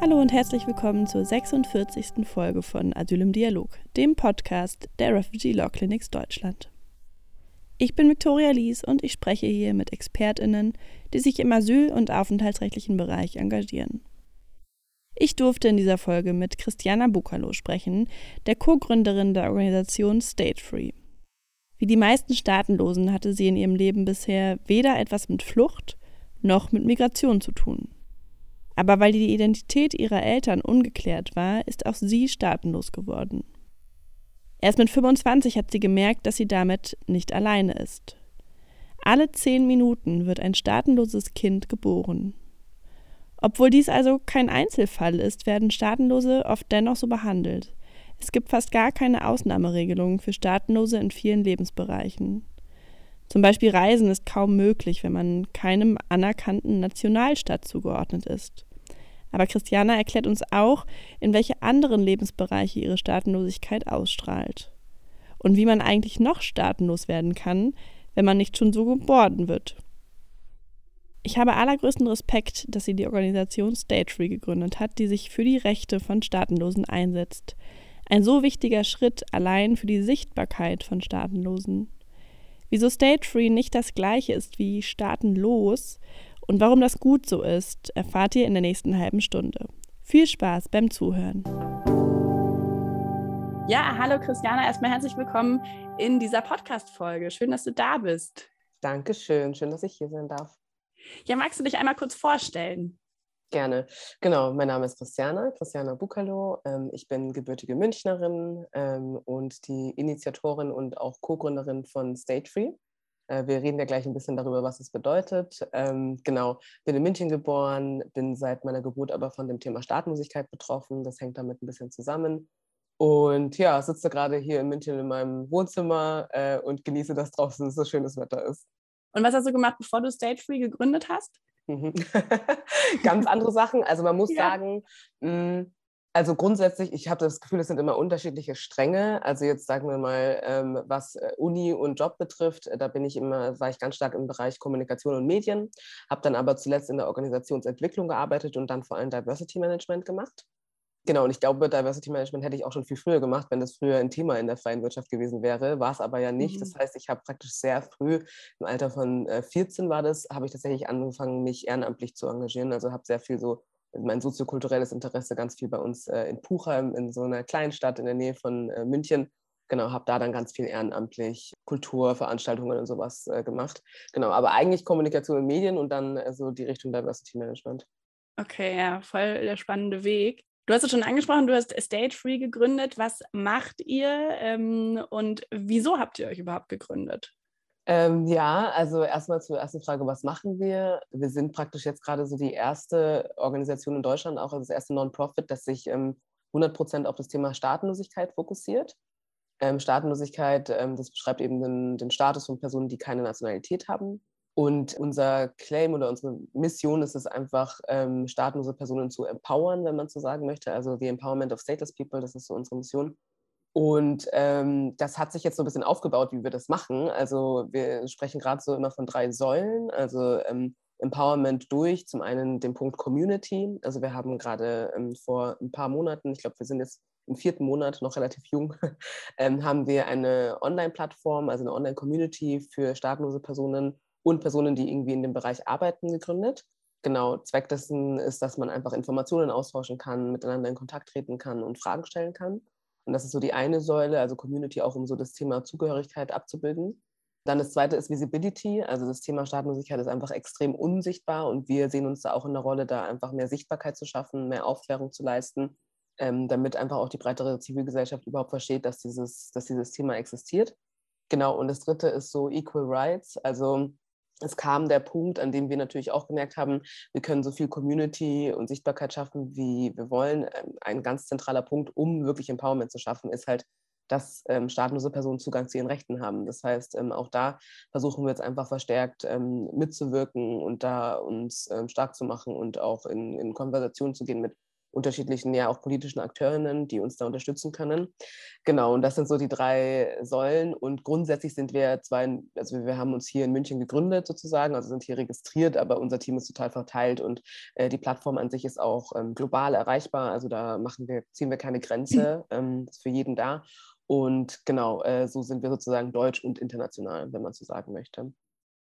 Hallo und herzlich willkommen zur 46. Folge von Asyl im Dialog, dem Podcast der Refugee Law Clinics Deutschland. Ich bin Viktoria Lies und ich spreche hier mit ExpertInnen, die sich im asyl- und aufenthaltsrechtlichen Bereich engagieren. Ich durfte in dieser Folge mit Christiana Bukalo sprechen, der Co-Gründerin der Organisation State Free. Wie die meisten Staatenlosen hatte sie in ihrem Leben bisher weder etwas mit Flucht noch mit Migration zu tun. Aber weil die Identität ihrer Eltern ungeklärt war, ist auch sie staatenlos geworden. Erst mit 25 hat sie gemerkt, dass sie damit nicht alleine ist. Alle zehn Minuten wird ein staatenloses Kind geboren. Obwohl dies also kein Einzelfall ist, werden Staatenlose oft dennoch so behandelt. Es gibt fast gar keine Ausnahmeregelungen für Staatenlose in vielen Lebensbereichen. Zum Beispiel Reisen ist kaum möglich, wenn man keinem anerkannten Nationalstaat zugeordnet ist. Aber Christiana erklärt uns auch, in welche anderen Lebensbereiche ihre Staatenlosigkeit ausstrahlt. Und wie man eigentlich noch staatenlos werden kann, wenn man nicht schon so geboren wird. Ich habe allergrößten Respekt, dass sie die Organisation State Free gegründet hat, die sich für die Rechte von Staatenlosen einsetzt. Ein so wichtiger Schritt allein für die Sichtbarkeit von Staatenlosen. Wieso State Free nicht das gleiche ist wie Staatenlos und warum das gut so ist, erfahrt ihr in der nächsten halben Stunde. Viel Spaß beim Zuhören. Ja, hallo Christiana, erstmal herzlich willkommen in dieser Podcast-Folge. Schön, dass du da bist. Dankeschön, schön, dass ich hier sein darf. Ja, magst du dich einmal kurz vorstellen? Gerne. Genau, mein Name ist Christiana, Christiana Bukalo. Ähm, ich bin gebürtige Münchnerin ähm, und die Initiatorin und auch Co-Gründerin von State Free. Äh, wir reden ja gleich ein bisschen darüber, was es bedeutet. Ähm, genau, bin in München geboren, bin seit meiner Geburt aber von dem Thema Startlosigkeit betroffen. Das hängt damit ein bisschen zusammen. Und ja, sitze gerade hier in München in meinem Wohnzimmer äh, und genieße, dass draußen so schönes Wetter ist. Und was hast du gemacht, bevor du State Free gegründet hast? Mhm. Ganz andere Sachen. Also man muss ja. sagen, mh, mm, also grundsätzlich, ich habe das Gefühl, es sind immer unterschiedliche Stränge. Also jetzt sagen wir mal, ähm, was äh, Uni und Job betrifft, äh, da bin ich immer, war ich ganz stark im Bereich Kommunikation und Medien, habe dann aber zuletzt in der Organisationsentwicklung gearbeitet und dann vor allem Diversity Management gemacht. Genau, und ich glaube, Diversity Management hätte ich auch schon viel früher gemacht, wenn das früher ein Thema in der freien Wirtschaft gewesen wäre. War es aber ja nicht. Mhm. Das heißt, ich habe praktisch sehr früh, im Alter von 14 äh, war das, habe ich tatsächlich angefangen, mich ehrenamtlich zu engagieren. Also habe sehr viel so mein soziokulturelles Interesse ganz viel bei uns äh, in Puchheim, in so einer kleinen Stadt in der Nähe von äh, München. Genau, habe da dann ganz viel ehrenamtlich Kulturveranstaltungen und sowas gemacht. Genau, aber eigentlich Kommunikation und Medien und dann so die Richtung Diversity Management. Okay, ja, voll der spannende Weg. Du hast es schon angesprochen, du hast State Free gegründet. Was macht ihr ähm, und wieso habt ihr euch überhaupt gegründet? Ähm, ja, also erstmal zur ersten Frage, was machen wir? Wir sind praktisch jetzt gerade so die erste Organisation in Deutschland, auch also das erste Non-Profit, das sich ähm, 100 Prozent auf das Thema Staatenlosigkeit fokussiert. Ähm, Staatenlosigkeit, ähm, das beschreibt eben den, den Status von Personen, die keine Nationalität haben. Und unser Claim oder unsere Mission ist es einfach, ähm, staatenlose Personen zu empowern, wenn man so sagen möchte. Also the Empowerment of Stateless People, das ist so unsere Mission. Und ähm, das hat sich jetzt so ein bisschen aufgebaut, wie wir das machen. Also wir sprechen gerade so immer von drei Säulen. Also ähm, Empowerment durch zum einen den Punkt Community. Also wir haben gerade ähm, vor ein paar Monaten, ich glaube, wir sind jetzt im vierten Monat noch relativ jung, ähm, haben wir eine Online-Plattform, also eine Online-Community für staatenlose Personen, und Personen, die irgendwie in dem Bereich arbeiten, gegründet. Genau, Zweck dessen ist, dass man einfach Informationen austauschen kann, miteinander in Kontakt treten kann und Fragen stellen kann. Und das ist so die eine Säule, also Community auch, um so das Thema Zugehörigkeit abzubilden. Dann das zweite ist Visibility, also das Thema Staatenlosigkeit ist einfach extrem unsichtbar und wir sehen uns da auch in der Rolle, da einfach mehr Sichtbarkeit zu schaffen, mehr Aufklärung zu leisten, ähm, damit einfach auch die breitere Zivilgesellschaft überhaupt versteht, dass dieses, dass dieses Thema existiert. Genau, und das dritte ist so Equal Rights, also es kam der Punkt, an dem wir natürlich auch gemerkt haben, wir können so viel Community und Sichtbarkeit schaffen, wie wir wollen. Ähm, ein ganz zentraler Punkt, um wirklich Empowerment zu schaffen, ist halt, dass ähm, staatenlose Personen Zugang zu ihren Rechten haben. Das heißt, ähm, auch da versuchen wir jetzt einfach verstärkt ähm, mitzuwirken und da uns ähm, stark zu machen und auch in, in Konversation zu gehen mit unterschiedlichen, ja auch politischen Akteurinnen, die uns da unterstützen können. Genau, und das sind so die drei Säulen. Und grundsätzlich sind wir zwei, also wir haben uns hier in München gegründet sozusagen, also sind hier registriert, aber unser Team ist total verteilt und äh, die Plattform an sich ist auch ähm, global erreichbar. Also da machen wir, ziehen wir keine Grenze, ähm, ist für jeden da. Und genau, äh, so sind wir sozusagen deutsch und international, wenn man so sagen möchte.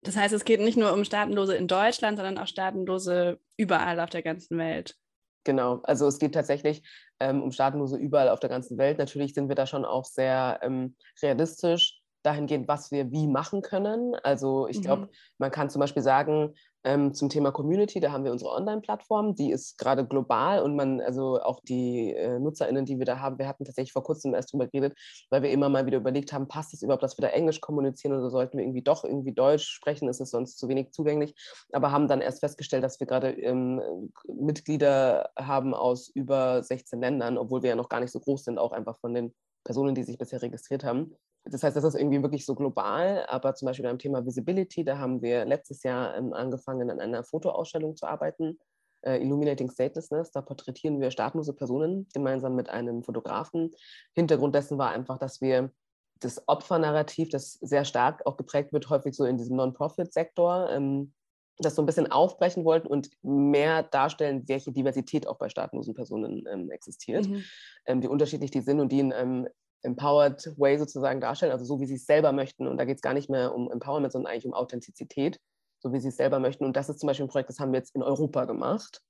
Das heißt, es geht nicht nur um Staatenlose in Deutschland, sondern auch Staatenlose überall auf der ganzen Welt. Genau, also es geht tatsächlich ähm, um Staatenlose überall auf der ganzen Welt. Natürlich sind wir da schon auch sehr ähm, realistisch dahingehend, was wir wie machen können. Also ich glaube, mhm. man kann zum Beispiel sagen, ähm, zum Thema Community, da haben wir unsere Online-Plattform, die ist gerade global und man, also auch die äh, NutzerInnen, die wir da haben, wir hatten tatsächlich vor kurzem erst drüber geredet, weil wir immer mal wieder überlegt haben, passt es überhaupt, dass wir da Englisch kommunizieren oder sollten wir irgendwie doch irgendwie Deutsch sprechen, ist es sonst zu wenig zugänglich, aber haben dann erst festgestellt, dass wir gerade ähm, Mitglieder haben aus über 16 Ländern, obwohl wir ja noch gar nicht so groß sind, auch einfach von den Personen, die sich bisher registriert haben. Das heißt, das ist irgendwie wirklich so global, aber zum Beispiel beim Thema Visibility, da haben wir letztes Jahr ähm, angefangen, an einer Fotoausstellung zu arbeiten, äh, Illuminating Statelessness. Da porträtieren wir staatenlose Personen gemeinsam mit einem Fotografen. Hintergrund dessen war einfach, dass wir das Opfernarrativ, das sehr stark auch geprägt wird, häufig so in diesem Non-Profit-Sektor, ähm, das so ein bisschen aufbrechen wollten und mehr darstellen, welche Diversität auch bei staatenlosen Personen ähm, existiert, mhm. ähm, wie unterschiedlich die sind und die in einem empowered way sozusagen darstellen, also so, wie sie es selber möchten. Und da geht es gar nicht mehr um Empowerment, sondern eigentlich um Authentizität, so wie sie es selber möchten. Und das ist zum Beispiel ein Projekt, das haben wir jetzt in Europa gemacht.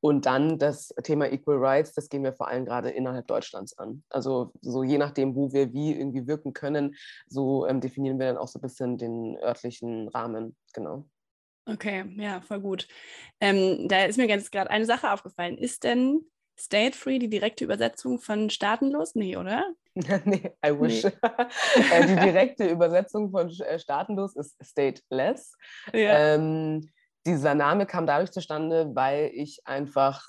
Und dann das Thema Equal Rights, das gehen wir vor allem gerade innerhalb Deutschlands an. Also so je nachdem, wo wir wie irgendwie wirken können, so ähm, definieren wir dann auch so ein bisschen den örtlichen Rahmen. Genau. Okay, ja, voll gut. Ähm, da ist mir jetzt gerade eine Sache aufgefallen. Ist denn State Free die direkte Übersetzung von staatenlos? Nee, oder? nee, I wish. Nee. Äh, die direkte Übersetzung von äh, staatenlos ist stateless. Ja. Ähm, dieser Name kam dadurch zustande, weil ich einfach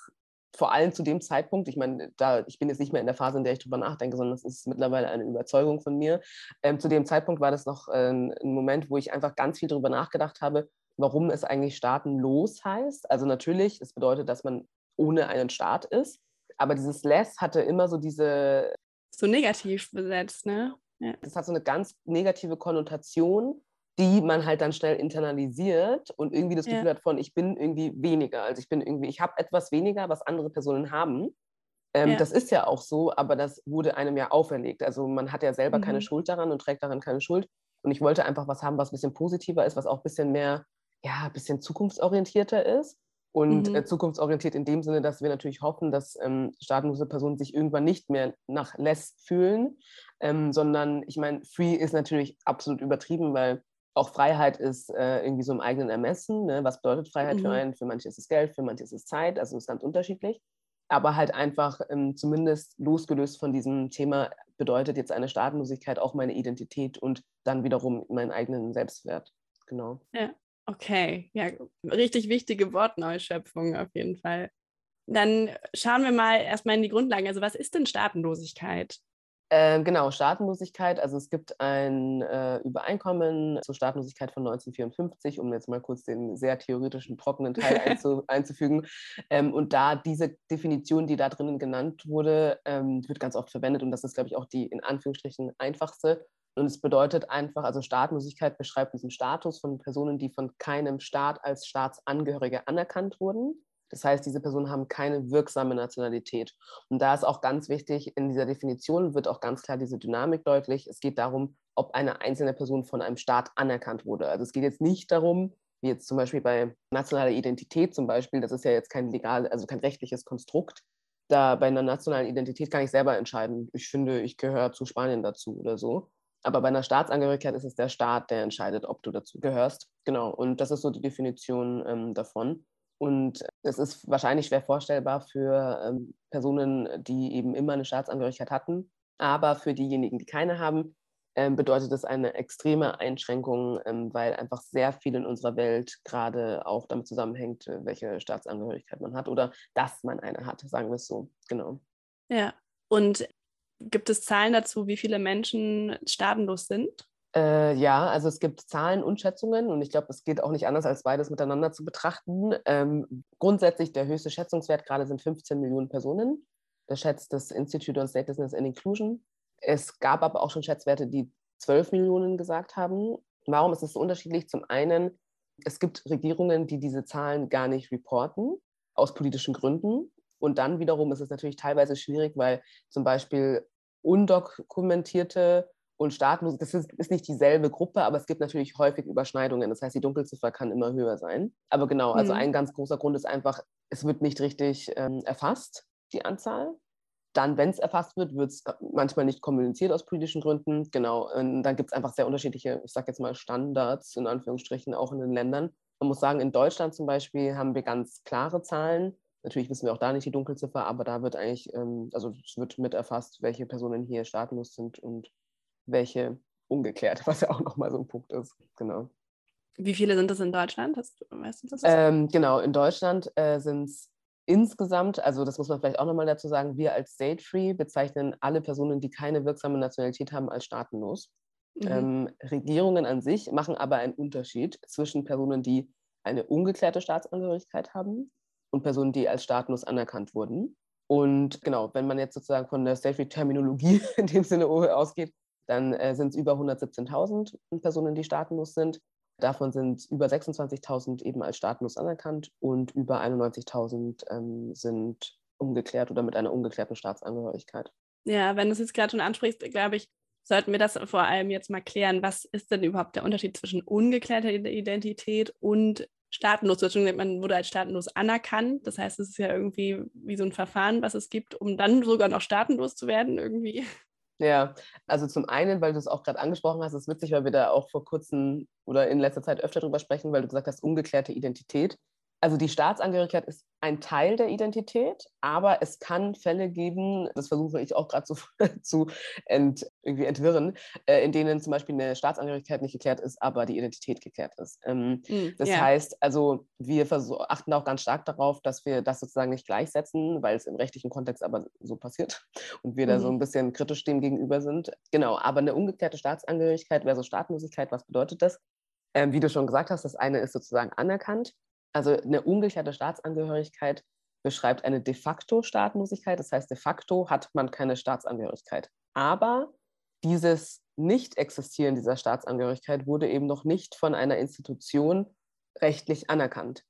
vor allem zu dem Zeitpunkt, ich meine, da, ich bin jetzt nicht mehr in der Phase, in der ich drüber nachdenke, sondern das ist mittlerweile eine Überzeugung von mir. Ähm, zu dem Zeitpunkt war das noch äh, ein Moment, wo ich einfach ganz viel darüber nachgedacht habe, warum es eigentlich staatenlos heißt. Also natürlich, es bedeutet, dass man ohne einen Staat ist. Aber dieses less hatte immer so diese. So negativ besetzt, ne? Ja. Das hat so eine ganz negative Konnotation, die man halt dann schnell internalisiert und irgendwie das Gefühl ja. hat von, ich bin irgendwie weniger. Also ich bin irgendwie, ich habe etwas weniger, was andere Personen haben. Ähm, ja. Das ist ja auch so, aber das wurde einem ja auferlegt. Also man hat ja selber mhm. keine Schuld daran und trägt daran keine Schuld. Und ich wollte einfach was haben, was ein bisschen positiver ist, was auch ein bisschen mehr ja, ein bisschen zukunftsorientierter ist. Und mhm. äh, zukunftsorientiert in dem Sinne, dass wir natürlich hoffen, dass ähm, staatenlose Personen sich irgendwann nicht mehr nach less fühlen, ähm, sondern ich meine, free ist natürlich absolut übertrieben, weil auch Freiheit ist äh, irgendwie so im eigenen Ermessen. Ne? Was bedeutet Freiheit mhm. für einen? Für manche ist es Geld, für manche ist es Zeit, also ist ganz unterschiedlich. Aber halt einfach ähm, zumindest losgelöst von diesem Thema bedeutet jetzt eine Staatenlosigkeit auch meine Identität und dann wiederum meinen eigenen Selbstwert. Genau. Ja. Okay, ja, richtig wichtige Wortneuschöpfung auf jeden Fall. Dann schauen wir mal erstmal in die Grundlagen. Also was ist denn Staatenlosigkeit? Äh, genau, Staatenlosigkeit. Also es gibt ein äh, Übereinkommen zur Staatenlosigkeit von 1954, um jetzt mal kurz den sehr theoretischen, trockenen Teil einzu, einzufügen. Ähm, und da diese Definition, die da drinnen genannt wurde, ähm, wird ganz oft verwendet und das ist, glaube ich, auch die in Anführungsstrichen einfachste und es bedeutet einfach, also Staatlosigkeit beschreibt diesen Status von Personen, die von keinem Staat als Staatsangehörige anerkannt wurden. Das heißt, diese Personen haben keine wirksame Nationalität. Und da ist auch ganz wichtig, in dieser Definition wird auch ganz klar diese Dynamik deutlich. Es geht darum, ob eine einzelne Person von einem Staat anerkannt wurde. Also es geht jetzt nicht darum, wie jetzt zum Beispiel bei nationaler Identität zum Beispiel, das ist ja jetzt kein legal, also kein rechtliches Konstrukt. Da bei einer nationalen Identität kann ich selber entscheiden. Ich finde, ich gehöre zu Spanien dazu oder so. Aber bei einer Staatsangehörigkeit ist es der Staat, der entscheidet, ob du dazu gehörst. Genau, und das ist so die Definition ähm, davon. Und es ist wahrscheinlich schwer vorstellbar für ähm, Personen, die eben immer eine Staatsangehörigkeit hatten. Aber für diejenigen, die keine haben, ähm, bedeutet es eine extreme Einschränkung, ähm, weil einfach sehr viel in unserer Welt gerade auch damit zusammenhängt, äh, welche Staatsangehörigkeit man hat oder dass man eine hat, sagen wir es so. Genau. Ja, und Gibt es Zahlen dazu, wie viele Menschen staatenlos sind? Äh, ja, also es gibt Zahlen und Schätzungen und ich glaube, es geht auch nicht anders, als beides miteinander zu betrachten. Ähm, grundsätzlich der höchste Schätzungswert gerade sind 15 Millionen Personen. Das schätzt das Institute on Statelessness and Inclusion. Es gab aber auch schon Schätzwerte, die 12 Millionen gesagt haben. Warum ist es so unterschiedlich? Zum einen, es gibt Regierungen, die diese Zahlen gar nicht reporten, aus politischen Gründen. Und dann wiederum ist es natürlich teilweise schwierig, weil zum Beispiel undokumentierte und staatenlose, das ist, ist, nicht dieselbe Gruppe, aber es gibt natürlich häufig Überschneidungen. Das heißt, die Dunkelziffer kann immer höher sein. Aber genau, also mhm. ein ganz großer Grund ist einfach, es wird nicht richtig ähm, erfasst, die Anzahl. Dann, wenn es erfasst wird, wird es manchmal nicht kommuniziert aus politischen Gründen. Genau, und dann gibt es einfach sehr unterschiedliche, ich sage jetzt mal Standards in Anführungsstrichen auch in den Ländern. Man muss sagen, in Deutschland zum Beispiel haben wir ganz klare Zahlen. Natürlich wissen wir auch da nicht die Dunkelziffer, aber da wird eigentlich, ähm, also es wird mit erfasst, welche Personen hier staatenlos sind und welche ungeklärt, was ja auch nochmal so ein Punkt ist. Genau. Wie viele sind das in Deutschland? Hast du, weißt du das? Ähm, genau, in Deutschland äh, sind es insgesamt, also das muss man vielleicht auch nochmal dazu sagen, wir als State Free bezeichnen alle Personen, die keine wirksame Nationalität haben, als staatenlos. Mhm. Ähm, Regierungen an sich machen aber einen Unterschied zwischen Personen, die eine ungeklärte Staatsangehörigkeit haben und Personen, die als staatenlos anerkannt wurden. Und genau, wenn man jetzt sozusagen von der State Free Terminologie in dem Sinne ausgeht, dann äh, sind es über 117.000 Personen, die staatenlos sind. Davon sind über 26.000 eben als staatenlos anerkannt und über 91.000 ähm, sind ungeklärt oder mit einer ungeklärten Staatsangehörigkeit. Ja, wenn du es jetzt gerade schon ansprichst, glaube ich, sollten wir das vor allem jetzt mal klären. Was ist denn überhaupt der Unterschied zwischen ungeklärter Identität und staatenlos? Man wurde als staatenlos anerkannt. Das heißt, es ist ja irgendwie wie so ein Verfahren, was es gibt, um dann sogar noch staatenlos zu werden irgendwie. Ja, also zum einen, weil du es auch gerade angesprochen hast, ist witzig, weil wir da auch vor kurzem oder in letzter Zeit öfter drüber sprechen, weil du gesagt hast, ungeklärte Identität also die Staatsangehörigkeit ist ein Teil der Identität, aber es kann Fälle geben, das versuche ich auch gerade zu, zu ent, irgendwie entwirren, äh, in denen zum Beispiel eine Staatsangehörigkeit nicht geklärt ist, aber die Identität geklärt ist. Ähm, mm, das yeah. heißt, also wir achten auch ganz stark darauf, dass wir das sozusagen nicht gleichsetzen, weil es im rechtlichen Kontext aber so passiert und wir mm. da so mhm. ein bisschen kritisch dem gegenüber sind. Genau, aber eine ungeklärte Staatsangehörigkeit versus Staatenlosigkeit, was bedeutet das? Ähm, wie du schon gesagt hast, das eine ist sozusagen anerkannt also eine ungeklärte Staatsangehörigkeit beschreibt eine de facto Staatenlosigkeit. Das heißt, de facto hat man keine Staatsangehörigkeit. Aber dieses Nicht-Existieren dieser Staatsangehörigkeit wurde eben noch nicht von einer Institution rechtlich anerkannt.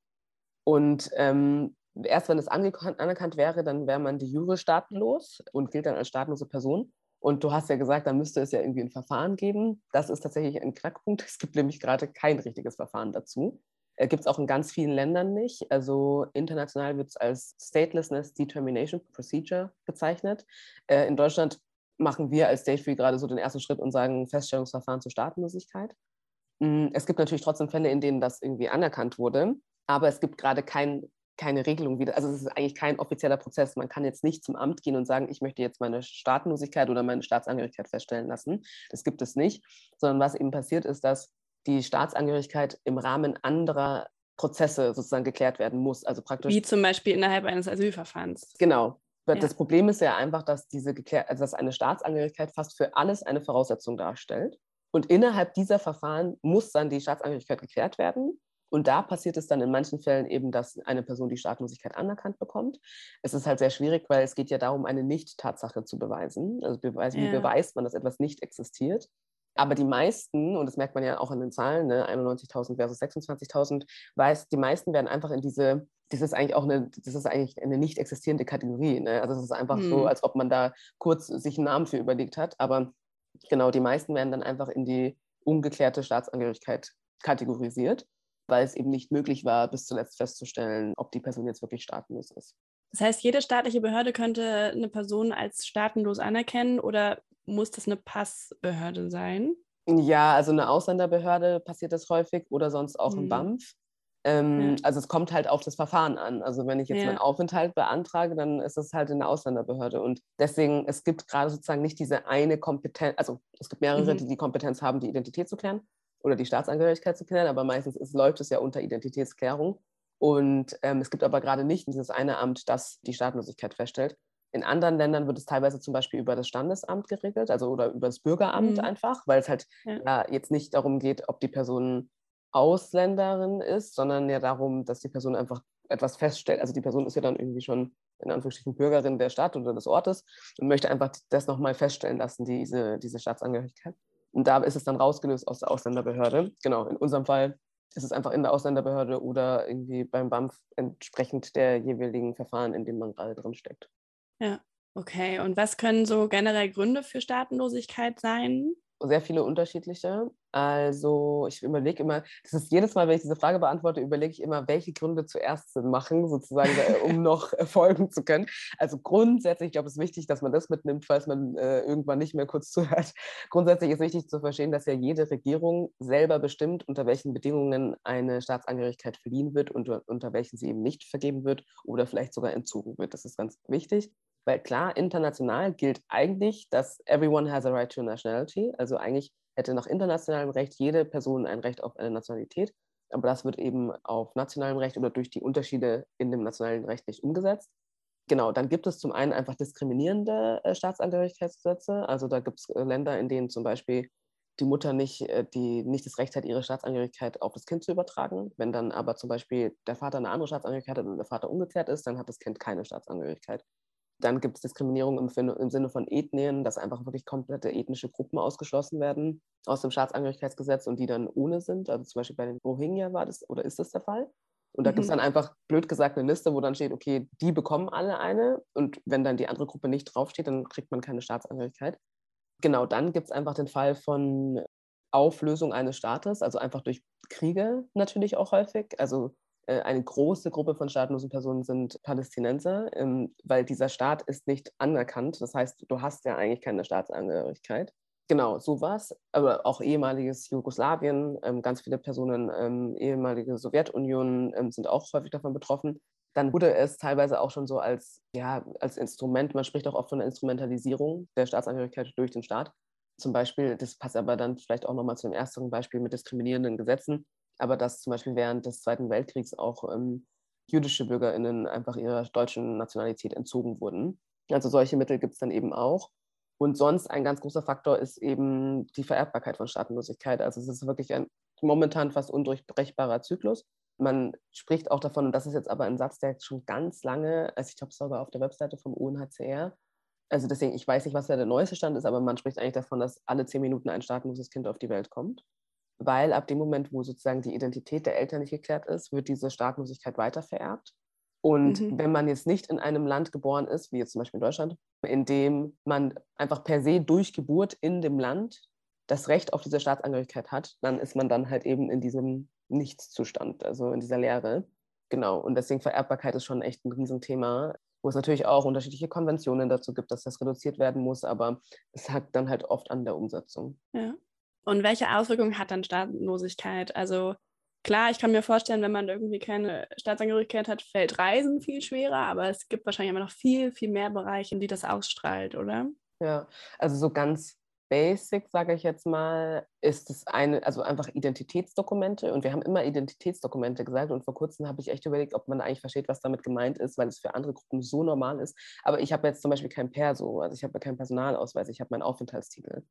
Und ähm, erst wenn es anerkannt wäre, dann wäre man die jure staatenlos und gilt dann als staatenlose Person. Und du hast ja gesagt, da müsste es ja irgendwie ein Verfahren geben. Das ist tatsächlich ein Knackpunkt. Es gibt nämlich gerade kein richtiges Verfahren dazu. Äh, Gibt es auch in ganz vielen Ländern nicht. Also international wird es als Statelessness Determination Procedure bezeichnet. Äh, in Deutschland machen wir als State Free gerade so den ersten Schritt und sagen Feststellungsverfahren zur Staatenlosigkeit. Mm, es gibt natürlich trotzdem Fälle, in denen das irgendwie anerkannt wurde, aber es gibt gerade kein, keine Regelung wieder. Also es ist eigentlich kein offizieller Prozess. Man kann jetzt nicht zum Amt gehen und sagen, ich möchte jetzt meine Staatenlosigkeit oder meine Staatsangehörigkeit feststellen lassen. Das gibt es nicht, sondern was eben passiert ist, dass die Staatsangehörigkeit im Rahmen anderer Prozesse sozusagen geklärt werden muss. Also praktisch. Wie zum Beispiel innerhalb eines Asylverfahrens. Genau. Ja. Das Problem ist ja einfach, dass diese geklärt, also dass eine Staatsangehörigkeit fast für alles eine Voraussetzung darstellt. Und innerhalb dieser Verfahren muss dann die Staatsangehörigkeit geklärt werden. Und da passiert es dann in manchen Fällen eben, dass eine Person die Staatenlosigkeit anerkannt bekommt. Es ist halt sehr schwierig, weil es geht ja darum, eine Nicht-Tatsache zu beweisen. Also beweisen, ja. wie beweist man, dass etwas nicht existiert. Aber die meisten, und das merkt man ja auch in den Zahlen, ne, 91.000 versus 26.000, weiß, die meisten werden einfach in diese, das ist eigentlich auch eine, das ist eigentlich eine nicht existierende Kategorie. Ne? Also es ist einfach hm. so, als ob man da kurz sich einen Namen für überlegt hat. Aber genau, die meisten werden dann einfach in die ungeklärte Staatsangehörigkeit kategorisiert, weil es eben nicht möglich war, bis zuletzt festzustellen, ob die Person jetzt wirklich staatenlos ist. Das heißt, jede staatliche Behörde könnte eine Person als staatenlos anerkennen oder muss das eine Passbehörde sein? Ja, also eine Ausländerbehörde passiert das häufig oder sonst auch mhm. ein BAMF. Ähm, ja. Also es kommt halt auf das Verfahren an. Also wenn ich jetzt ja. meinen Aufenthalt beantrage, dann ist es halt in der Ausländerbehörde. Und deswegen, es gibt gerade sozusagen nicht diese eine Kompetenz, also es gibt mehrere, mhm. die die Kompetenz haben, die Identität zu klären oder die Staatsangehörigkeit zu klären, aber meistens ist, läuft es ja unter Identitätsklärung. Und ähm, es gibt aber gerade nicht dieses eine Amt, das die Staatenlosigkeit feststellt. In anderen Ländern wird es teilweise zum Beispiel über das Standesamt geregelt, also oder über das Bürgeramt mhm. einfach, weil es halt ja. Ja, jetzt nicht darum geht, ob die Person Ausländerin ist, sondern ja darum, dass die Person einfach etwas feststellt. Also die Person ist ja dann irgendwie schon in Anführungsstrichen Bürgerin der Stadt oder des Ortes und möchte einfach das nochmal feststellen lassen, diese, diese Staatsangehörigkeit. Und da ist es dann rausgelöst aus der Ausländerbehörde. Genau, in unserem Fall ist es einfach in der Ausländerbehörde oder irgendwie beim BAMF entsprechend der jeweiligen Verfahren, in dem man gerade drin steckt. Ja, okay. Und was können so generell Gründe für Staatenlosigkeit sein? Sehr viele unterschiedliche. Also ich überlege immer, das ist jedes Mal, wenn ich diese Frage beantworte, überlege ich immer, welche Gründe zuerst Sinn machen, sozusagen, um noch folgen zu können. Also grundsätzlich, ich glaube, es ist wichtig, dass man das mitnimmt, falls man äh, irgendwann nicht mehr kurz zuhört. Grundsätzlich ist wichtig zu verstehen, dass ja jede Regierung selber bestimmt, unter welchen Bedingungen eine Staatsangehörigkeit verliehen wird und unter welchen sie eben nicht vergeben wird oder vielleicht sogar entzogen wird. Das ist ganz wichtig. Weil klar, international gilt eigentlich, dass everyone has a right to nationality. Also eigentlich hätte nach internationalem Recht jede Person ein Recht auf eine Nationalität. Aber das wird eben auf nationalem Recht oder durch die Unterschiede in dem nationalen Recht nicht umgesetzt. Genau, dann gibt es zum einen einfach diskriminierende äh, Staatsangehörigkeitsgesetze. Also da gibt es äh, Länder, in denen zum Beispiel die Mutter nicht, äh, die nicht das Recht hat, ihre Staatsangehörigkeit auf das Kind zu übertragen. Wenn dann aber zum Beispiel der Vater eine andere Staatsangehörigkeit hat und der Vater umgekehrt ist, dann hat das Kind keine Staatsangehörigkeit. Dann gibt es Diskriminierung im, im, Sinne von Ethnien, dass einfach wirklich komplette ethnische Gruppen ausgeschlossen werden aus dem Staatsangehörigkeitsgesetz und die dann ohne sind. Also zum Beispiel bei den Rohingya war das oder ist das der Fall. Und da mhm. gibt es dann einfach, blöd gesagt, eine Liste, wo dann steht, okay, die bekommen alle eine. Und wenn dann die andere Gruppe nicht draufsteht, dann kriegt man keine Staatsangehörigkeit. Genau, dann gibt es einfach den Fall von Auflösung eines Staates, also einfach durch Kriege natürlich auch häufig. Also eine große Gruppe von staatenlosen Personen sind Palästinenser, ähm, weil dieser Staat ist nicht anerkannt. Das heißt, du hast ja eigentlich keine Staatsangehörigkeit. Genau, sowas, aber auch ehemaliges Jugoslawien, ähm, ganz viele Personen, ähm, ehemalige Sowjetunion sind auch häufig davon betroffen. Dann wurde es teilweise auch schon so als, ja, als Instrument, man spricht auch oft von der Instrumentalisierung der Staatsangehörigkeit durch den Staat. Zum Beispiel, das passt aber dann vielleicht auch nochmal zu dem ersten Beispiel mit diskriminierenden Gesetzen aber dass zum Beispiel während des Zweiten Weltkriegs auch ähm, jüdische BürgerInnen einfach ihrer deutschen Nationalität entzogen wurden. Also solche Mittel gibt es dann eben auch. Und sonst ein ganz großer Faktor ist eben die Vererbbarkeit von Staatenlosigkeit. Also es ist wirklich ein momentan fast undurchbrechbarer Zyklus. Man spricht auch davon, und das ist jetzt aber ein Satz, der schon ganz lange, also ich glaube sogar auf der Webseite vom UNHCR, also deswegen, ich weiß nicht, was der neueste Stand ist, aber man spricht eigentlich davon, dass alle zehn Minuten ein staatenloses Kind auf die Welt kommt weil ab dem Moment, wo sozusagen die Identität der Eltern nicht geklärt ist, wird diese Staatenlosigkeit weitervererbt. Und mhm. wenn man jetzt nicht in einem Land geboren ist, wie jetzt zum Beispiel in Deutschland, in dem man einfach per se durch Geburt in dem Land das Recht auf diese Staatsangehörigkeit hat, dann ist man dann halt eben in diesem Nichtszustand, also in dieser Leere. Genau, und deswegen Vererbbarkeit ist schon echt ein Riesenthema, wo es natürlich auch unterschiedliche Konventionen dazu gibt, dass das reduziert werden muss, aber es hakt dann halt oft an der Umsetzung. Ja. Und welche Auswirkungen hat dann Staatenlosigkeit? Also klar, ich kann mir vorstellen, wenn man irgendwie keine Staatsangehörigkeit hat, fällt Reisen viel schwerer, aber es gibt wahrscheinlich immer noch viel, viel mehr Bereiche, in die das ausstrahlt, oder? Ja, also so ganz basic, sage ich jetzt mal, ist es eine, also einfach Identitätsdokumente. Und wir haben immer Identitätsdokumente gesagt. Und vor kurzem habe ich echt überlegt, ob man eigentlich versteht, was damit gemeint ist, weil es für andere Gruppen so normal ist. Aber ich habe jetzt zum Beispiel kein Perso, also ich habe keinen Personalausweis, ich habe meinen Aufenthaltstitel.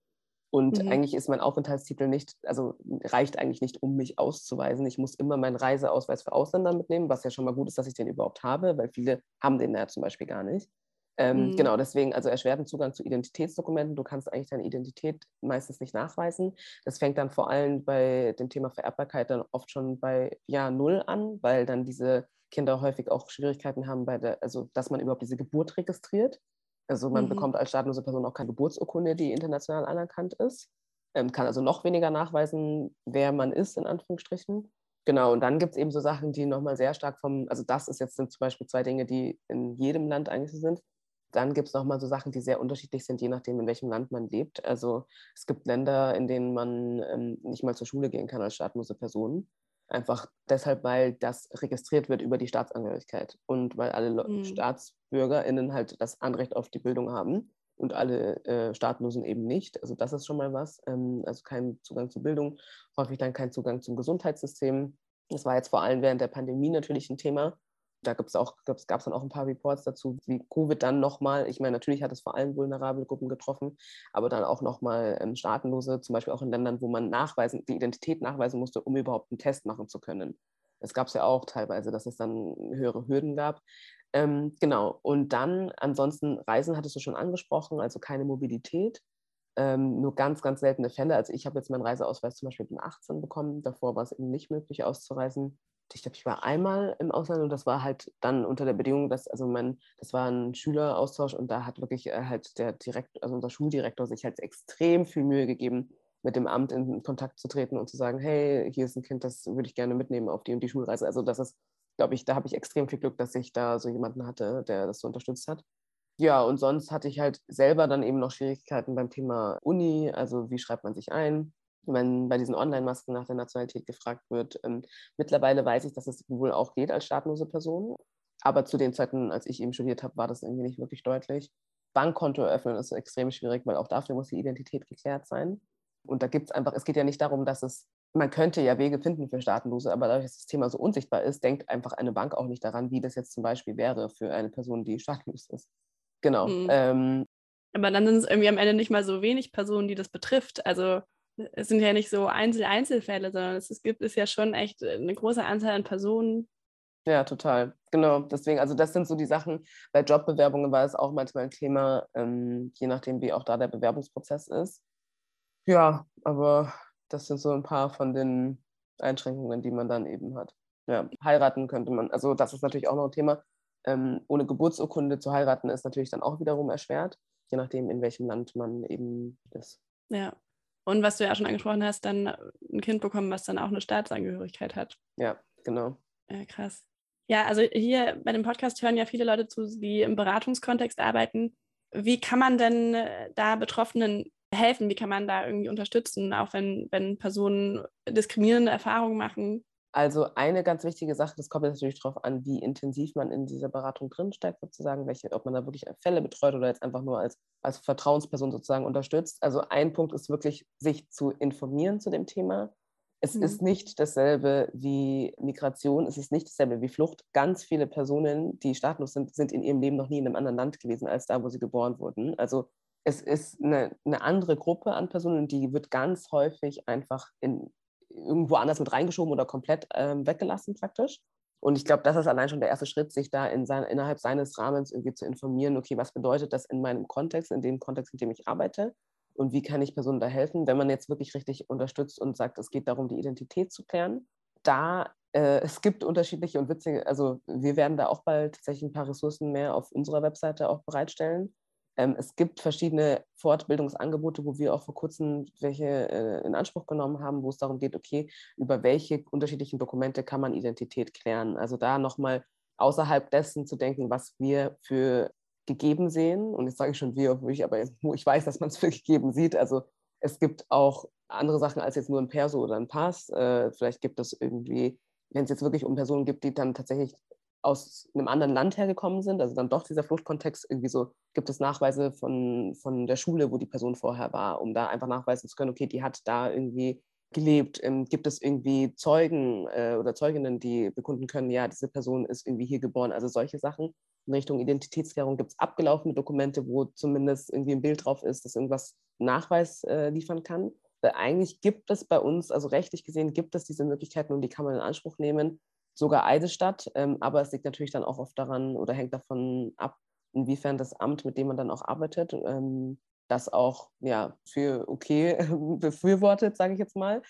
Und mhm. eigentlich ist mein Aufenthaltstitel nicht, also reicht eigentlich nicht, um mich auszuweisen. Ich muss immer meinen Reiseausweis für Ausländer mitnehmen, was ja schon mal gut ist, dass ich den überhaupt habe, weil viele haben den ja zum Beispiel gar nicht. Ähm, mhm. Genau, deswegen also erschwerten Zugang zu Identitätsdokumenten. Du kannst eigentlich deine Identität meistens nicht nachweisen. Das fängt dann vor allem bei dem Thema Vererbbarkeit dann oft schon bei Jahr Null an, weil dann diese Kinder häufig auch Schwierigkeiten haben, bei der, also dass man überhaupt diese Geburt registriert. Also man mhm. bekommt als staatenlose Person auch keine Geburtsurkunde, die international anerkannt ist. Ähm, kann also noch weniger nachweisen, wer man ist, in Anführungsstrichen. Genau, und dann gibt es eben so Sachen, die nochmal sehr stark vom, also das ist jetzt sind zum Beispiel zwei Dinge, die in jedem Land eigentlich sind. Dann gibt es nochmal so Sachen, die sehr unterschiedlich sind, je nachdem, in welchem Land man lebt. Also es gibt Länder, in denen man ähm, nicht mal zur Schule gehen kann als staatenlose Person. Einfach deshalb, weil das registriert wird über die Staatsangehörigkeit und weil alle mhm. StaatsbürgerInnen halt das Anrecht auf die Bildung haben und alle äh, Staatenlosen eben nicht. Also das ist schon mal was. Ähm, also kein Zugang zur Bildung, häufig dann kein Zugang zum Gesundheitssystem. Das war jetzt vor allem während der Pandemie natürlich ein Thema, Da gab es auch, gab's, gab's dann auch ein paar Reports dazu, wie Covid dann nochmal, ich meine, natürlich hat es vor allem vulnerable Gruppen getroffen, aber dann auch nochmal ähm, Staatenlose, zum Beispiel auch in Ländern, wo man nachweisen, die Identität nachweisen musste, um überhaupt einen Test machen zu können. Es gab es ja auch teilweise, dass es dann höhere Hürden gab. Ähm, genau, und dann ansonsten Reisen hattest du schon angesprochen, also keine Mobilität. Ähm, nur ganz, ganz seltene Fälle. Also ich habe jetzt meinen Reiseausweis zum Beispiel mit 18 bekommen. Davor war es eben nicht möglich auszureisen. Ich glaube, ich war einmal im Ausland und das war halt dann unter der Bedingung, dass, also mein, das war ein Schüleraustausch und da hat wirklich äh, halt der Direkt, also unser Schuldirektor sich halt extrem viel Mühe gegeben, mit dem Amt in Kontakt zu treten und zu sagen, hey, hier ist ein Kind, das würde ich gerne mitnehmen auf die und die Schulreise. Also das ist, glaube ich, da habe ich extrem viel Glück, dass ich da so jemanden hatte, der das so unterstützt hat. Ja, und sonst hatte ich halt selber dann eben noch Schwierigkeiten beim Thema Uni, also wie schreibt man sich ein, wenn bei diesen Online-Masken nach der Nationalität gefragt wird. Ähm, mittlerweile weiß ich, dass es wohl auch geht als staatenlose Person. Aber zu den Zeiten, als ich eben studiert habe, war das irgendwie nicht wirklich deutlich. Bankkonto eröffnen ist extrem schwierig, weil auch dafür muss die Identität geklärt sein. Und da gibt es einfach, es geht ja nicht darum, dass es, man könnte ja Wege finden für Staatenlose, aber dadurch, dass das Thema so unsichtbar ist, denkt einfach eine Bank auch nicht daran, wie das jetzt zum Beispiel wäre für eine Person, die staatenlos ist. Genau. Mhm. Ähm, aber dann sind es irgendwie am Ende nicht mal so wenig Personen, die das betrifft. Also es sind ja nicht so Einzel Einzelfälle, sondern es gibt es ja schon echt eine große Anzahl an Personen. Ja, total. Genau. Deswegen, also das sind so die Sachen. Bei Jobbewerbungen war es auch manchmal ein Thema, ähm, je nachdem, wie auch da der Bewerbungsprozess ist. Ja, aber das sind so ein paar von den Einschränkungen, die man dann eben hat. Ja, heiraten könnte man, also das ist natürlich auch noch ein Thema. Ähm, ohne Geburtsurkunde zu heiraten ist natürlich dann auch wiederum erschwert, je nachdem, in welchem Land man eben ist. Ja. Und was du ja schon angesprochen hast, dann ein Kind bekommen, was dann auch eine Staatsangehörigkeit hat. Ja, genau. Ja, krass. Ja, also hier bei dem Podcast hören ja viele Leute zu, die im Beratungskontext arbeiten. Wie kann man denn äh, da Betroffenen helfen? Wie kann man da irgendwie unterstützen, auch wenn, wenn Personen diskriminierende Erfahrungen machen? Also eine ganz wichtige Sache, das kommt natürlich darauf an, wie intensiv man in dieser Beratung drinsteckt, sozusagen, welche, ob man da wirklich Fälle betreut oder jetzt einfach nur als, als Vertrauensperson sozusagen unterstützt. Also ein Punkt ist wirklich, sich zu informieren zu dem Thema. Es mhm. ist nicht dasselbe wie Migration, es ist nicht dasselbe wie Flucht. Ganz viele Personen, die staatlos sind, sind in ihrem Leben noch nie in einem anderen Land gewesen als da, wo sie geboren wurden. Also es ist eine, eine andere Gruppe an Personen, die wird ganz häufig einfach in, irgendwo anders mit reingeschoben oder komplett ähm, weggelassen praktisch. Und ich glaube, das ist allein schon der erste Schritt, sich da in sein, innerhalb seines Rahmens irgendwie zu informieren, okay, was bedeutet das in meinem Kontext, in dem Kontext, in dem ich arbeite und wie kann ich Personen da helfen, wenn man jetzt wirklich richtig unterstützt und sagt, es geht darum, die Identität zu klären. Da äh, es gibt unterschiedliche und witzige, also wir werden da auch bald tatsächlich ein paar Ressourcen mehr auf unserer Webseite auch bereitstellen, es gibt verschiedene Fortbildungsangebote, wo wir auch vor kurzem welche äh, in Anspruch genommen haben, wo es darum geht, okay, über welche unterschiedlichen Dokumente kann man Identität klären. Also da nochmal außerhalb dessen zu denken, was wir für gegeben sehen. Und jetzt sage ich schon wir, obwohl ich aber ich weiß, dass man es für gegeben sieht. Also es gibt auch andere Sachen als jetzt nur ein Perso oder ein Pass. Äh, vielleicht gibt es irgendwie, wenn es jetzt wirklich um Personen gibt, die dann tatsächlich aus einem anderen Land hergekommen sind, also dann doch dieser Fluchtkontext, irgendwie so, gibt es Nachweise von, von der Schule, wo die Person vorher war, um da einfach nachweisen zu können, okay, die hat da irgendwie gelebt. Ähm, gibt es irgendwie Zeugen äh, oder Zeuginnen, die bekunden können, ja, diese Person ist irgendwie hier geboren, also solche Sachen. In Richtung Identitätsklärung gibt es abgelaufene Dokumente, wo zumindest irgendwie ein Bild drauf ist, das irgendwas Nachweis äh, liefern kann. Weil eigentlich gibt es bei uns, also rechtlich gesehen, gibt es diese Möglichkeiten und die kann man in Anspruch nehmen sogar Eidesstadt. Ähm, aber es liegt natürlich dann auch oft daran oder hängt davon ab, inwiefern das Amt, mit dem man dann auch arbeitet, ähm, das auch ja, für okay befürwortet, sage ich jetzt mal.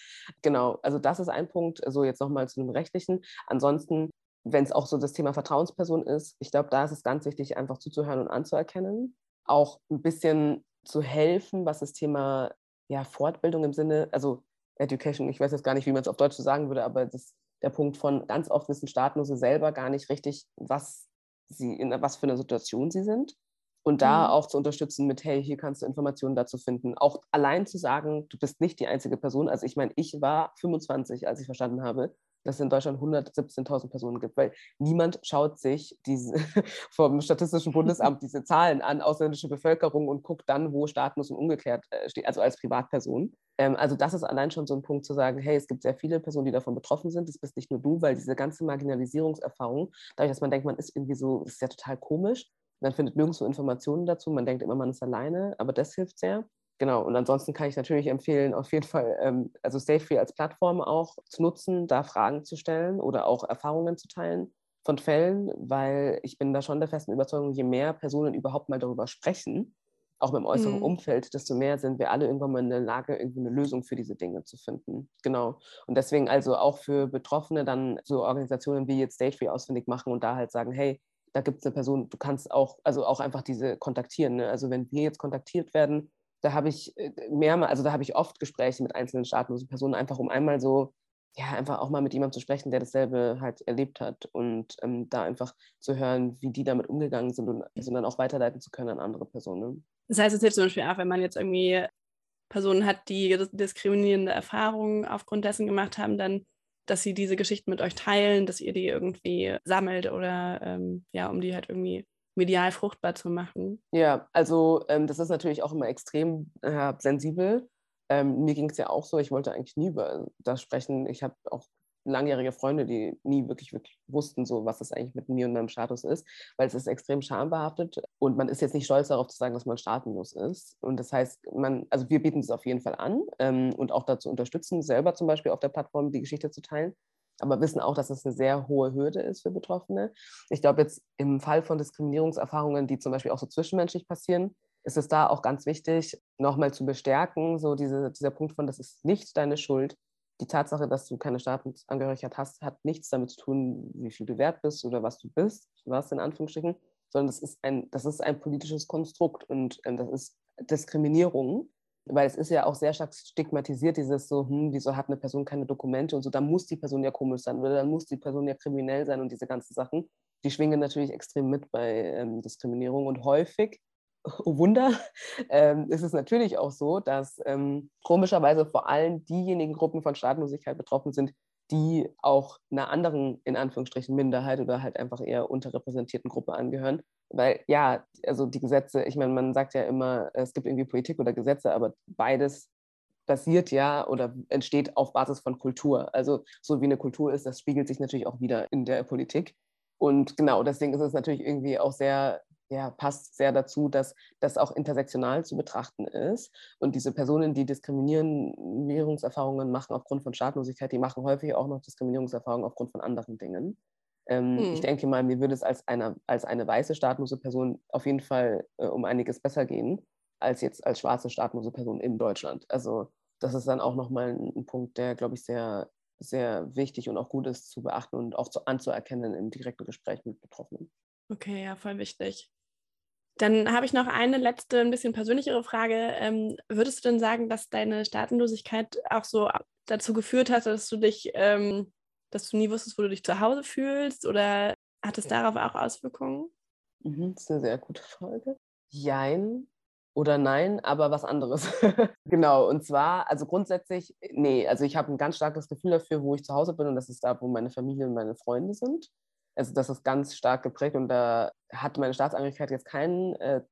Genau, also das ist ein Punkt, so jetzt nochmal zu dem rechtlichen. Ansonsten, wenn es auch so das Thema Vertrauensperson ist, ich glaube, da ist es ganz wichtig, einfach zuzuhören und anzuerkennen. Auch ein bisschen zu helfen, was das Thema ja, Fortbildung im Sinne, also Education, ich weiß jetzt gar nicht, wie man es auf Deutsch so sagen würde, aber das der Punkt von ganz oft wissen Staatenlose selber gar nicht richtig, was sie in was für einer Situation sie sind Und da mhm. auch zu unterstützen mit, hey, hier kannst du Informationen dazu finden. Auch allein zu sagen, du bist nicht die einzige Person. Also ich meine, ich war 25, als ich verstanden habe, dass es in Deutschland 117.000 Personen gibt, weil niemand schaut sich diese, vom Statistischen Bundesamt diese Zahlen an, ausländische Bevölkerung und guckt dann, wo Status und umgekehrt äh, steht, also als Privatperson. Ähm, also das ist allein schon so ein Punkt zu sagen, hey, es gibt sehr viele Personen, die davon betroffen sind, das bist nicht nur du, weil diese ganze Marginalisierungserfahrung, dadurch, dass man denkt, man ist irgendwie so, das ist ja total komisch, man findet nirgendwo Informationen dazu, man denkt immer, man ist alleine, aber das hilft sehr. Genau, und ansonsten kann ich natürlich empfehlen, auf jeden Fall, ähm, also SafeFree als Plattform auch zu nutzen, da Fragen zu stellen oder auch Erfahrungen zu teilen von Fällen, weil ich bin da schon der festen Überzeugung, je mehr Personen überhaupt mal darüber sprechen, auch mit dem äußeren mhm. Umfeld, desto mehr sind wir alle irgendwann mal in der Lage, irgendwie eine Lösung für diese Dinge zu finden. Genau. Und deswegen also auch für Betroffene dann so Organisationen wie jetzt StageFree ausfindig machen und da halt sagen, hey, da gibt es eine Person, du kannst auch, also auch einfach diese kontaktieren. Ne? Also wenn wir jetzt kontaktiert werden, da habe ich äh, mehrmals, also da habe ich oft Gespräche mit einzelnen staatenlosen Personen, einfach um einmal so, ja, einfach auch mal mit jemandem zu sprechen, der dasselbe halt erlebt hat und ähm, da einfach zu hören, wie die damit umgegangen sind und also dann auch weiterleiten zu können an andere Personen. Das heißt, es hilft zum Beispiel auch, wenn man jetzt irgendwie Personen hat, die diskriminierende Erfahrungen aufgrund dessen gemacht haben, dann, dass sie diese Geschichten mit euch teilen, dass ihr die irgendwie sammelt oder ähm, ja, um die halt irgendwie medial fruchtbar zu machen. Ja, also ähm, das ist natürlich auch immer extrem äh, sensibel. Ähm, mir ging es ja auch so, ich wollte eigentlich nie über das sprechen. Ich habe auch langjährige Freunde, die nie wirklich, wirklich wussten, so was das eigentlich mit mir und meinem Status ist, weil es ist extrem schambehaftet und man ist jetzt nicht stolz darauf zu sagen, dass man staatenlos ist. Und das heißt, man, also wir bieten es auf jeden Fall an ähm, und auch dazu unterstützen, selber zum Beispiel auf der Plattform die Geschichte zu teilen aber wissen auch, dass es eine sehr hohe Hürde ist für Betroffene. Ich glaube, jetzt im Fall von Diskriminierungserfahrungen, die zum Beispiel auch so zwischenmenschlich passieren, ist es da auch ganz wichtig, nochmal zu bestärken, so diese, dieser Punkt von, das ist nicht deine Schuld. Die Tatsache, dass du keine Staatsangehörigkeit hast, hat nichts damit zu tun, wie viel du wert bist oder was du bist, was in Anführungsstrichen, sondern das ist ein, das ist ein politisches Konstrukt und ähm, das ist Diskriminierung weil es ist ja auch sehr stark stigmatisiert, dieses so, hm, wieso hat eine Person keine Dokumente und so, dann muss die Person ja komisch sein oder dann muss die Person ja kriminell sein und diese ganzen Sachen, die schwingen natürlich extrem mit bei ähm, Diskriminierung und häufig, oh Wunder, ähm, ist es natürlich auch so, dass ähm, komischerweise vor allem diejenigen Gruppen von Staatenlosigkeit betroffen sind, die auch einer anderen, in Anführungsstrichen, Minderheit oder halt einfach eher unterrepräsentierten Gruppe angehören. Weil ja, also die Gesetze, ich meine, man sagt ja immer, es gibt irgendwie Politik oder Gesetze, aber beides basiert ja oder entsteht auf Basis von Kultur. Also so wie eine Kultur ist, das spiegelt sich natürlich auch wieder in der Politik. Und genau, deswegen ist es natürlich irgendwie auch sehr ja, passt sehr dazu, dass das auch intersektional zu betrachten ist. Und diese Personen, die Diskriminierungserfahrungen machen aufgrund von Staatlosigkeit, die machen häufig auch noch Diskriminierungserfahrungen aufgrund von anderen Dingen. Ähm, hm. Ich denke mal, mir würde es als eine, als eine weiße staatlose Person auf jeden Fall äh, um einiges besser gehen, als jetzt als schwarze staatlose Person in Deutschland. Also das ist dann auch nochmal ein, ein Punkt, der, glaube ich, sehr, sehr wichtig und auch gut ist zu beachten und auch zu, anzuerkennen im direkten Gespräch mit Betroffenen. Okay, ja, voll wichtig. Dann habe ich noch eine letzte, ein bisschen persönlichere Frage. Ähm, würdest du denn sagen, dass deine Staatenlosigkeit auch so dazu geführt hat, dass du dich, ähm, dass du nie wusstest, wo du dich zu Hause fühlst? Oder hat es darauf auch Auswirkungen? Mhm, das ist eine sehr gute Frage. Jein oder nein, aber was anderes. genau, und zwar, also grundsätzlich, nee, also ich habe ein ganz starkes Gefühl dafür, wo ich zu Hause bin und das ist da, wo meine Familie und meine Freunde sind. Also das ist ganz stark geprägt und da hat meine Staatsangehörigkeit jetzt keinen äh,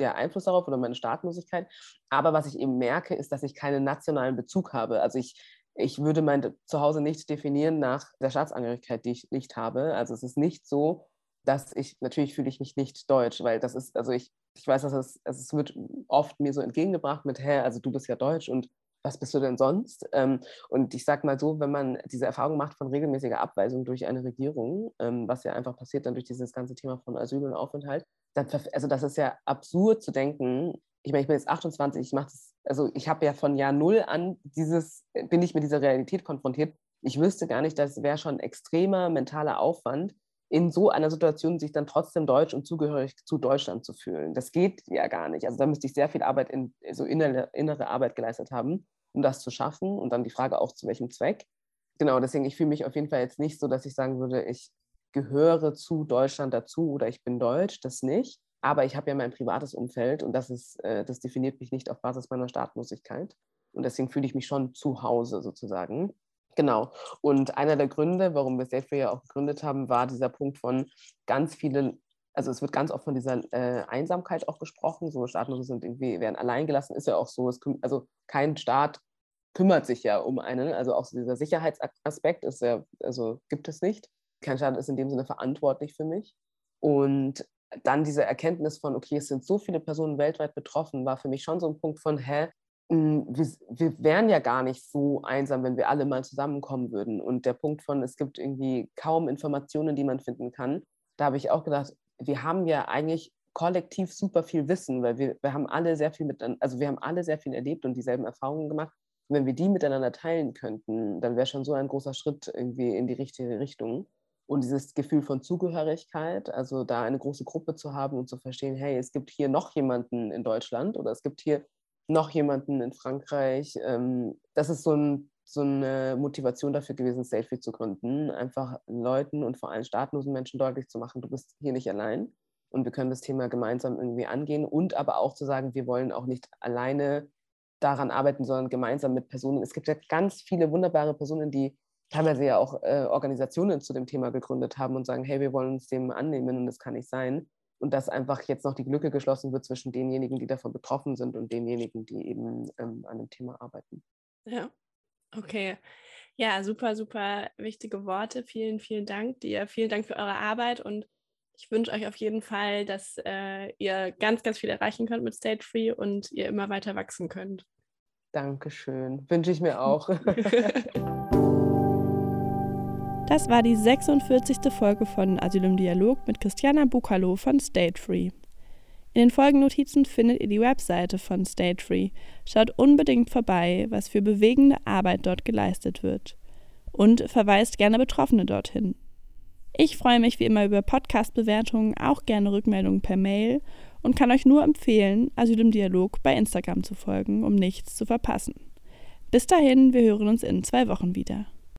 der Einfluss darauf oder meine Staatlosigkeit. Aber was ich eben merke, ist, dass ich keinen nationalen Bezug habe. Also ich, ich würde mein Zuhause nicht definieren nach der Staatsangehörigkeit, die ich nicht habe. Also es ist nicht so, dass ich, natürlich fühle ich mich nicht deutsch, weil das ist, also ich, ich weiß, dass es, es wird oft mir so entgegengebracht mit, hä, also du bist ja deutsch und was bist du denn sonst? Ähm, und ich sage mal so, wenn man diese Erfahrung macht von regelmäßiger Abweisung durch eine Regierung, ähm, was ja einfach passiert dann durch dieses ganze Thema von Asyl und Aufenthalt, dann, also das ist ja absurd zu denken. Ich meine, ich bin jetzt 28, ich mache das, also ich habe ja von Jahr Null an dieses, bin ich mit dieser Realität konfrontiert. Ich wüsste gar nicht, das wäre schon extremer mentaler Aufwand, in so einer Situation sich dann trotzdem deutsch und zugehörig zu Deutschland zu fühlen. Das geht ja gar nicht. Also da müsste ich sehr viel Arbeit, in, so innere, innere Arbeit geleistet haben, um das zu schaffen. Und dann die Frage auch, zu welchem Zweck. Genau, deswegen, ich fühle mich auf jeden Fall jetzt nicht so, dass ich sagen würde, ich gehöre zu Deutschland dazu oder ich bin deutsch, das nicht. Aber ich habe ja mein privates Umfeld und das, ist, äh, das definiert mich nicht auf Basis meiner Staatenlosigkeit. Und deswegen fühle ich mich schon zu Hause sozusagen. Genau. Und einer der Gründe, warum wir State ja auch gegründet haben, war dieser Punkt von ganz vielen, also es wird ganz oft von dieser äh, Einsamkeit auch gesprochen. So Staatenlose sind irgendwie, werden alleingelassen, ist ja auch so. Es, also kein Staat kümmert sich ja um einen. Also auch so dieser Sicherheitsaspekt ist ja, also gibt es nicht. Kein Staat ist in dem Sinne verantwortlich für mich. Und dann diese Erkenntnis von, okay, es sind so viele Personen weltweit betroffen, war für mich schon so ein Punkt von, hä, wir, wir wären ja gar nicht so einsam, wenn wir alle mal zusammenkommen würden. Und der Punkt von, es gibt irgendwie kaum Informationen, die man finden kann, da habe ich auch gedacht, wir haben ja eigentlich kollektiv super viel Wissen, weil wir, wir haben alle sehr viel miteinander, also wir haben alle sehr viel erlebt und dieselben Erfahrungen gemacht. Und wenn wir die miteinander teilen könnten, dann wäre schon so ein großer Schritt irgendwie in die richtige Richtung. Und dieses Gefühl von Zugehörigkeit, also da eine große Gruppe zu haben und zu verstehen, hey, es gibt hier noch jemanden in Deutschland oder es gibt hier noch jemanden in Frankreich. Ähm, das ist so, ein, so eine Motivation dafür gewesen, Selfie zu gründen. Einfach Leuten und vor allem staatlosen Menschen deutlich zu machen, du bist hier nicht allein und wir können das Thema gemeinsam irgendwie angehen und aber auch zu sagen, wir wollen auch nicht alleine daran arbeiten, sondern gemeinsam mit Personen. Es gibt ja ganz viele wunderbare Personen, die teilweise ja auch äh, Organisationen zu dem Thema gegründet haben und sagen, hey, wir wollen uns dem annehmen und das kann nicht sein und dass einfach jetzt noch die Lücke geschlossen wird zwischen denjenigen, die davon betroffen sind und denjenigen, die eben ähm, an dem Thema arbeiten. Ja, okay. Ja, super, super wichtige Worte. Vielen, vielen Dank dir. Vielen Dank für eure Arbeit und ich wünsche euch auf jeden Fall, dass äh, ihr ganz, ganz viel erreichen könnt mit State Free und ihr immer weiter wachsen könnt. Dankeschön. Wünsche ich mir auch. Das war die 46. Folge von Asyl im Dialog mit Christiana Bukalo von State Free. In den Folgennotizen findet ihr die Webseite von State Free. Schaut unbedingt vorbei, was für bewegende Arbeit dort geleistet wird. Und verweist gerne Betroffene dorthin. Ich freue mich wie immer über Podcast-Bewertungen, auch gerne Rückmeldungen per Mail und kann euch nur empfehlen, Asyl im Dialog bei Instagram zu folgen, um nichts zu verpassen. Bis dahin, wir hören uns in zwei Wochen wieder.